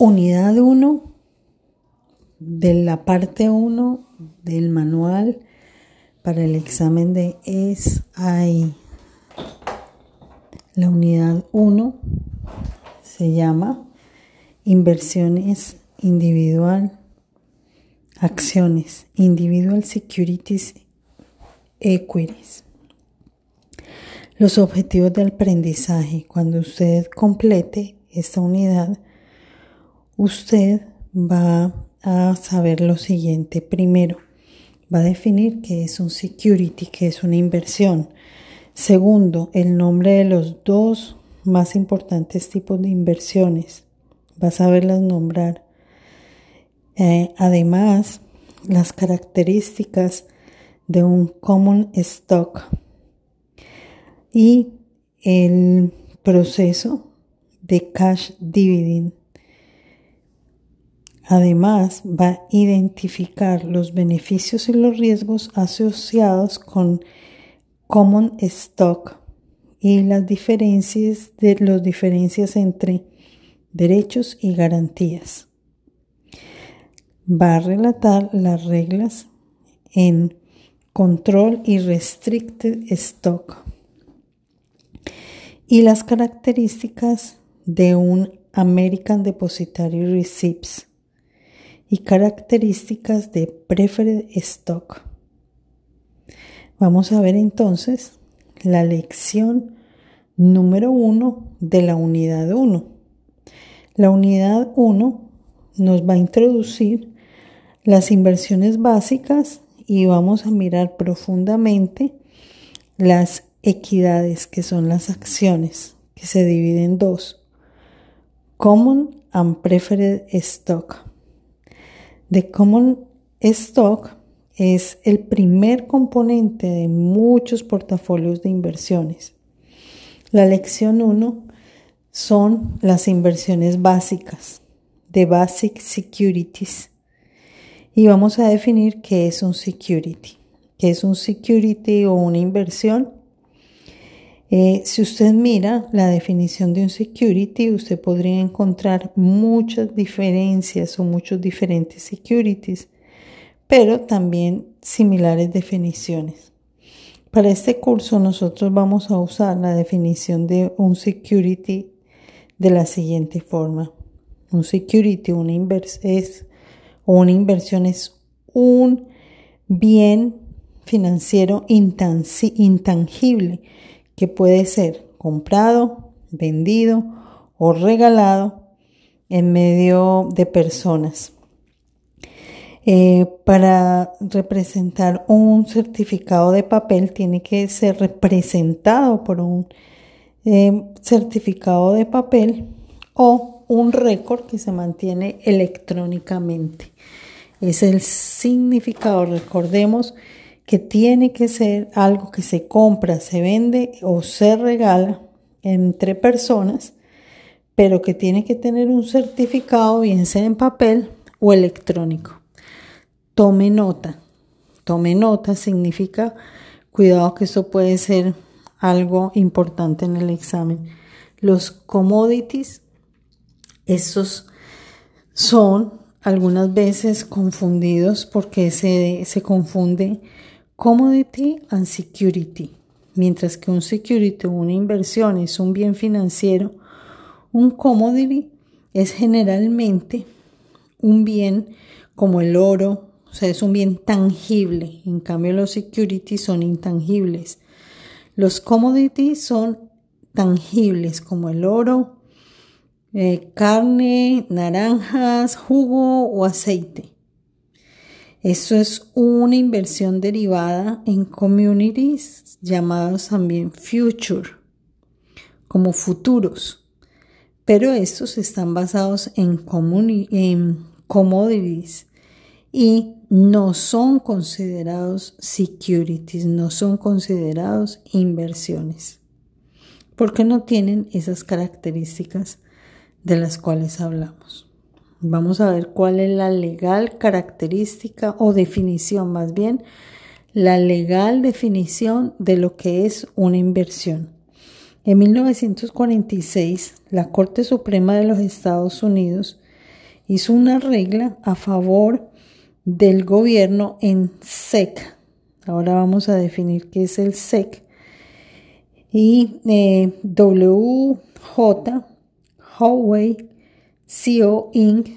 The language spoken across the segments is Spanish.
unidad 1 de la parte 1 del manual para el examen de SI. La unidad 1 se llama inversiones individual, acciones, individual securities equities. Los objetivos de aprendizaje. Cuando usted complete esta unidad, usted va a saber lo siguiente. Primero, va a definir qué es un security, qué es una inversión. Segundo, el nombre de los dos más importantes tipos de inversiones. Va a saberlas nombrar. Eh, además, las características de un common stock y el proceso de cash dividend Además, va a identificar los beneficios y los riesgos asociados con common stock y las diferencias de diferencias entre derechos y garantías. Va a relatar las reglas en control y restricted stock y las características de un American Depository Receipts y características de Preferred Stock. Vamos a ver entonces la lección número 1 de la unidad 1. La unidad 1 nos va a introducir las inversiones básicas y vamos a mirar profundamente las equidades, que son las acciones, que se dividen en dos, Common and Preferred Stock. The Common Stock es el primer componente de muchos portafolios de inversiones. La lección 1 son las inversiones básicas, de Basic Securities. Y vamos a definir qué es un security. ¿Qué es un security o una inversión? Eh, si usted mira la definición de un security, usted podría encontrar muchas diferencias o muchos diferentes securities, pero también similares definiciones. Para este curso nosotros vamos a usar la definición de un security de la siguiente forma. Un security o una inversión es un bien financiero intangible que puede ser comprado, vendido o regalado en medio de personas. Eh, para representar un certificado de papel tiene que ser representado por un eh, certificado de papel o un récord que se mantiene electrónicamente. Es el significado, recordemos que tiene que ser algo que se compra, se vende o se regala entre personas, pero que tiene que tener un certificado, bien sea en papel o electrónico. Tome nota. Tome nota significa cuidado que esto puede ser algo importante en el examen. Los commodities, estos son algunas veces confundidos porque se, se confunde Commodity and Security. Mientras que un security o una inversión es un bien financiero, un commodity es generalmente un bien como el oro, o sea, es un bien tangible. En cambio, los securities son intangibles. Los commodities son tangibles como el oro, eh, carne, naranjas, jugo o aceite. Eso es una inversión derivada en communities llamados también future, como futuros. Pero estos están basados en, en commodities y no son considerados securities, no son considerados inversiones, porque no tienen esas características de las cuales hablamos. Vamos a ver cuál es la legal característica o definición, más bien, la legal definición de lo que es una inversión. En 1946, la Corte Suprema de los Estados Unidos hizo una regla a favor del gobierno en SEC. Ahora vamos a definir qué es el SEC. Y eh, WJ Huawei CO Inc.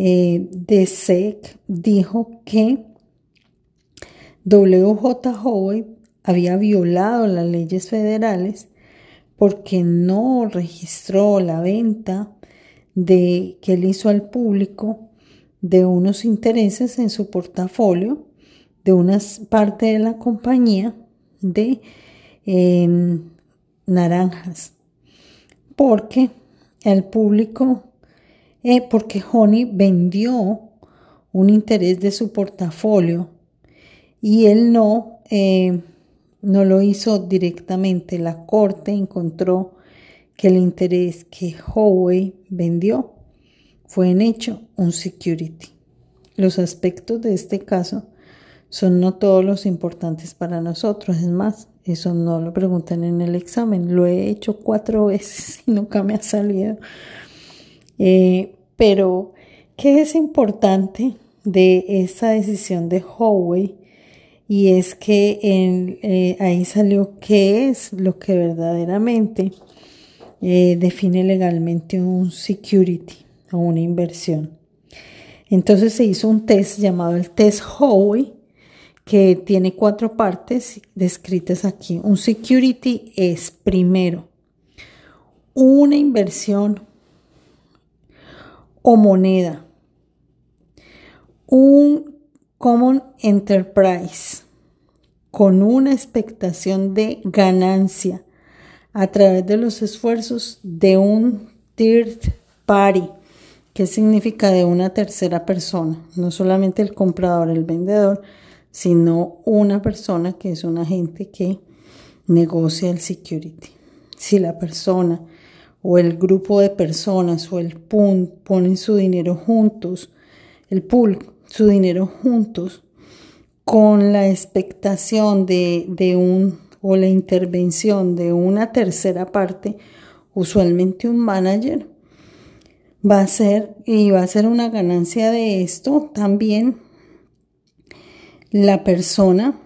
Eh, de SEC dijo que WJ Huawei había violado las leyes federales porque no registró la venta de que él hizo al público de unos intereses en su portafolio de una parte de la compañía de em, naranjas porque el público eh, porque Honey vendió un interés de su portafolio y él no eh, no lo hizo directamente. La corte encontró que el interés que Huawei vendió fue en hecho un security. Los aspectos de este caso son no todos los importantes para nosotros. Es más, eso no lo preguntan en el examen. Lo he hecho cuatro veces y nunca me ha salido. Eh, pero, ¿qué es importante de esa decisión de Huawei? y es que eh, ahí salió qué es lo que verdaderamente eh, define legalmente un security o una inversión. Entonces se hizo un test llamado el test Howey que tiene cuatro partes descritas aquí. Un security es primero una inversión o moneda, un Common Enterprise con una expectación de ganancia a través de los esfuerzos de un third party, que significa de una tercera persona, no solamente el comprador, el vendedor, sino una persona que es un agente que negocia el security. Si la persona o el grupo de personas o el pool ponen su dinero juntos, el pool su dinero juntos con la expectación de, de un o la intervención de una tercera parte, usualmente un manager, va a ser y va a ser una ganancia de esto también la persona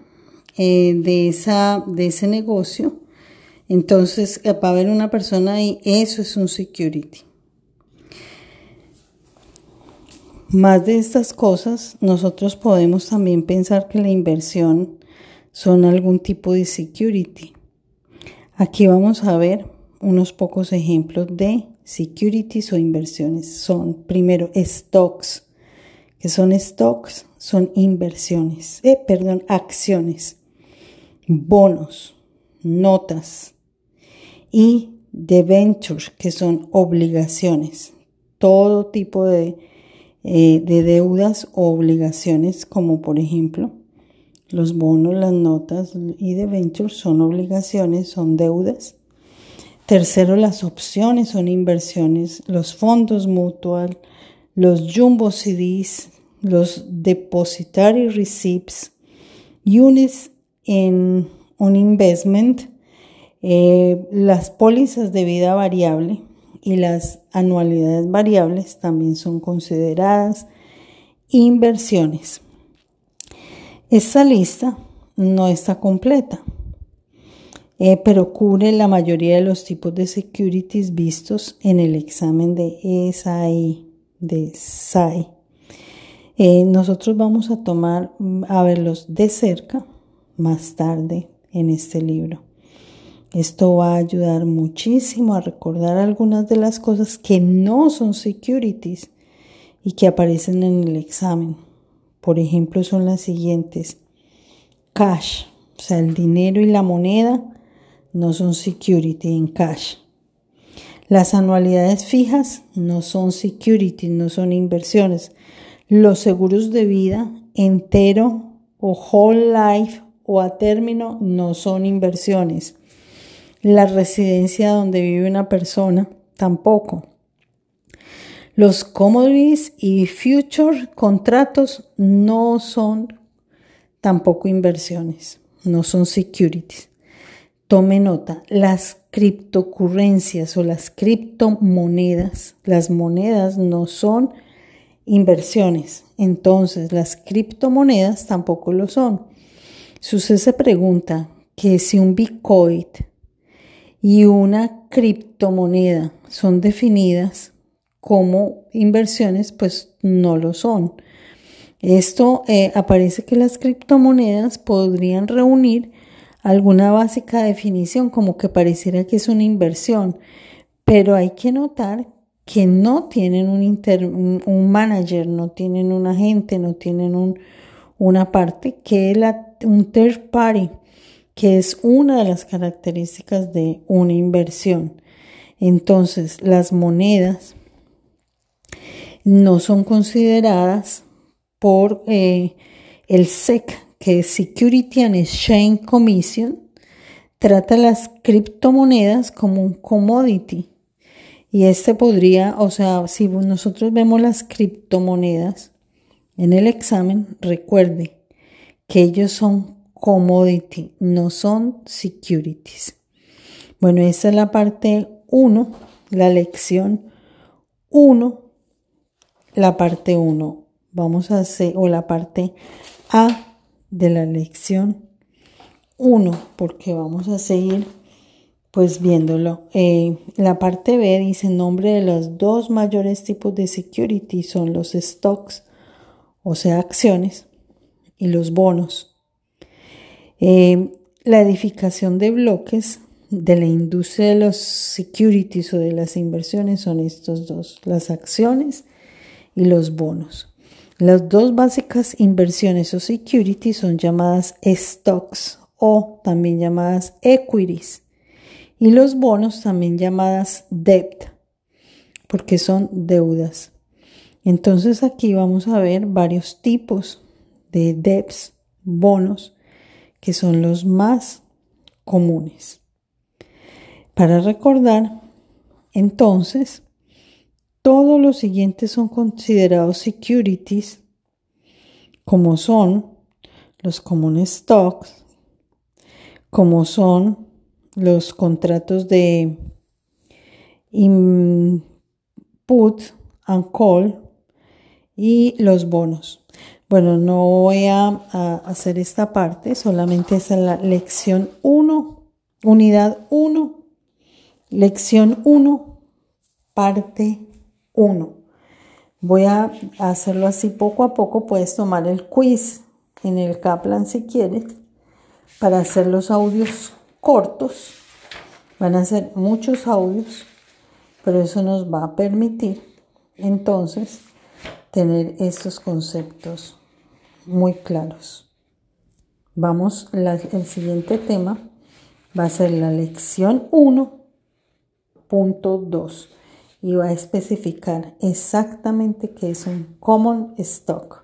eh, de, esa, de ese negocio. Entonces va a haber una persona y eso es un security. Más de estas cosas, nosotros podemos también pensar que la inversión son algún tipo de security. Aquí vamos a ver unos pocos ejemplos de securities o inversiones. Son primero stocks, que son stocks, son inversiones, eh, perdón, acciones, bonos, notas y debentures, que son obligaciones. Todo tipo de eh, de deudas o obligaciones, como por ejemplo los bonos, las notas y debentures son obligaciones, son deudas. Tercero, las opciones son inversiones, los fondos mutual, los jumbo CDs, los depositary receipts, units en un investment, eh, las pólizas de vida variable, y las anualidades variables también son consideradas inversiones. Esta lista no está completa, eh, pero cubre la mayoría de los tipos de securities vistos en el examen de SAI. De SAI. Eh, nosotros vamos a tomar a verlos de cerca más tarde en este libro. Esto va a ayudar muchísimo a recordar algunas de las cosas que no son securities y que aparecen en el examen. Por ejemplo, son las siguientes. Cash, o sea, el dinero y la moneda no son security en cash. Las anualidades fijas no son securities, no son inversiones. Los seguros de vida entero o whole life o a término no son inversiones la residencia donde vive una persona, tampoco. Los commodities y future contratos no son tampoco inversiones, no son securities. tome nota, las criptocurrencias o las criptomonedas, las monedas no son inversiones, entonces las criptomonedas tampoco lo son. Si usted se pregunta que si un Bitcoin y una criptomoneda son definidas como inversiones, pues no lo son. Esto eh, aparece que las criptomonedas podrían reunir alguna básica definición como que pareciera que es una inversión, pero hay que notar que no tienen un, un manager, no tienen un agente, no tienen un, una parte que es un third party que es una de las características de una inversión. Entonces, las monedas no son consideradas por eh, el SEC, que es Security and Exchange Commission, trata las criptomonedas como un commodity. Y este podría, o sea, si nosotros vemos las criptomonedas en el examen, recuerde que ellos son commodity, no son securities. Bueno, esa es la parte 1, la lección 1, la parte 1. Vamos a hacer, o la parte A de la lección 1, porque vamos a seguir pues viéndolo. Eh, la parte B dice nombre de los dos mayores tipos de security son los stocks, o sea, acciones, y los bonos. Eh, la edificación de bloques de la industria de los securities o de las inversiones son estos dos, las acciones y los bonos. Las dos básicas inversiones o securities son llamadas stocks o también llamadas equities y los bonos también llamadas debt porque son deudas. Entonces aquí vamos a ver varios tipos de debts, bonos que son los más comunes. Para recordar, entonces, todos los siguientes son considerados securities, como son los comunes stocks, como son los contratos de input and call y los bonos. Bueno, no voy a, hacer esta parte, solamente es la lección 1, unidad 1, lección 1, parte 1. Voy a hacerlo así poco a poco, puedes tomar el quiz en el Kaplan si quieres, para hacer los audios cortos. Van a ser muchos audios, pero eso nos va a permitir entonces tener estos conceptos muy claros. Vamos, el siguiente tema va a ser la lección 1.2 y va a especificar exactamente qué es un common stock.